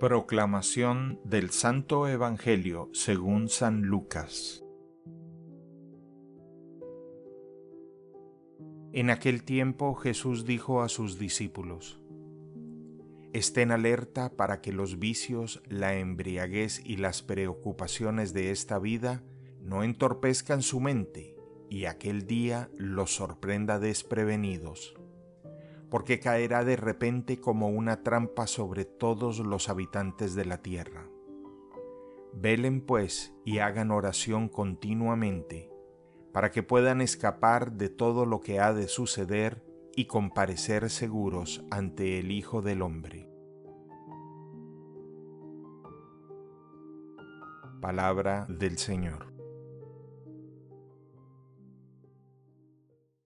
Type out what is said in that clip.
Proclamación del Santo Evangelio según San Lucas. En aquel tiempo Jesús dijo a sus discípulos, Estén alerta para que los vicios, la embriaguez y las preocupaciones de esta vida no entorpezcan su mente y aquel día los sorprenda desprevenidos porque caerá de repente como una trampa sobre todos los habitantes de la tierra. Velen pues y hagan oración continuamente, para que puedan escapar de todo lo que ha de suceder y comparecer seguros ante el Hijo del Hombre. Palabra del Señor.